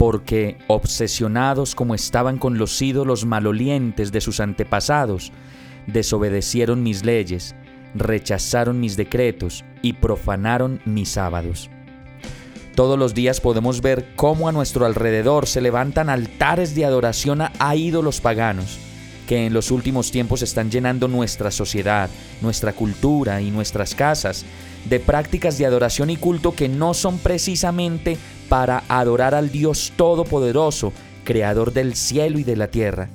porque, obsesionados como estaban con los ídolos malolientes de sus antepasados, desobedecieron mis leyes, rechazaron mis decretos y profanaron mis sábados. Todos los días podemos ver cómo a nuestro alrededor se levantan altares de adoración a ídolos paganos, que en los últimos tiempos están llenando nuestra sociedad, nuestra cultura y nuestras casas de prácticas de adoración y culto que no son precisamente para adorar al Dios Todopoderoso, Creador del cielo y de la tierra.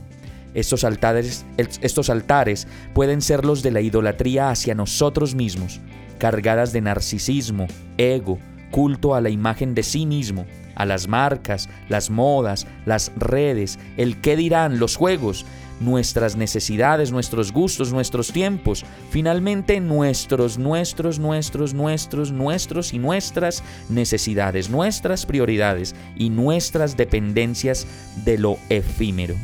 Estos altares, estos altares pueden ser los de la idolatría hacia nosotros mismos, cargadas de narcisismo, ego, culto a la imagen de sí mismo, a las marcas, las modas, las redes, el qué dirán, los juegos, nuestras necesidades, nuestros gustos, nuestros tiempos, finalmente nuestros, nuestros, nuestros, nuestros, nuestros y nuestras necesidades, nuestras prioridades y nuestras dependencias de lo efímero.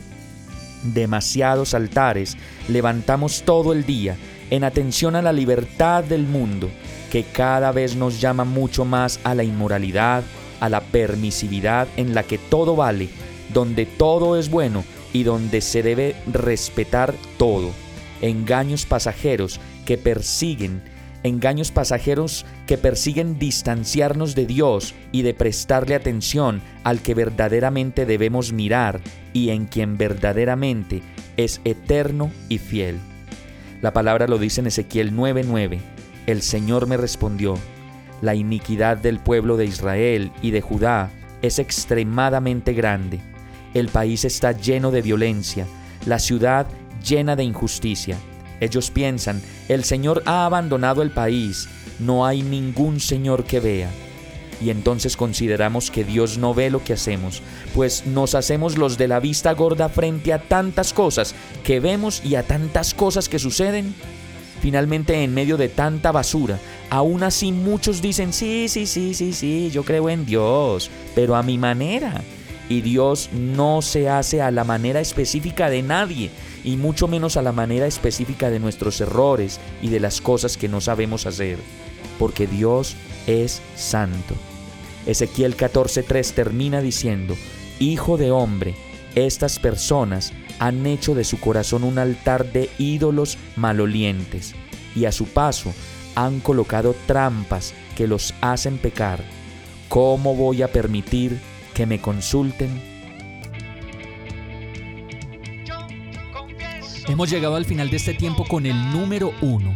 Demasiados altares levantamos todo el día en atención a la libertad del mundo, que cada vez nos llama mucho más a la inmoralidad, a la permisividad en la que todo vale, donde todo es bueno y donde se debe respetar todo. Engaños pasajeros que persiguen, engaños pasajeros que persiguen distanciarnos de Dios y de prestarle atención al que verdaderamente debemos mirar y en quien verdaderamente es eterno y fiel. La palabra lo dice en Ezequiel 9:9. El Señor me respondió, la iniquidad del pueblo de Israel y de Judá es extremadamente grande el país está lleno de violencia, la ciudad llena de injusticia. Ellos piensan, el Señor ha abandonado el país, no hay ningún Señor que vea. Y entonces consideramos que Dios no ve lo que hacemos, pues nos hacemos los de la vista gorda frente a tantas cosas que vemos y a tantas cosas que suceden. Finalmente, en medio de tanta basura, aún así muchos dicen, sí, sí, sí, sí, sí, yo creo en Dios, pero a mi manera y Dios no se hace a la manera específica de nadie, y mucho menos a la manera específica de nuestros errores y de las cosas que no sabemos hacer, porque Dios es santo. Ezequiel 14:3 termina diciendo, Hijo de hombre, estas personas han hecho de su corazón un altar de ídolos malolientes, y a su paso han colocado trampas que los hacen pecar. ¿Cómo voy a permitir que me consulten. Hemos llegado al final de este tiempo con el número uno.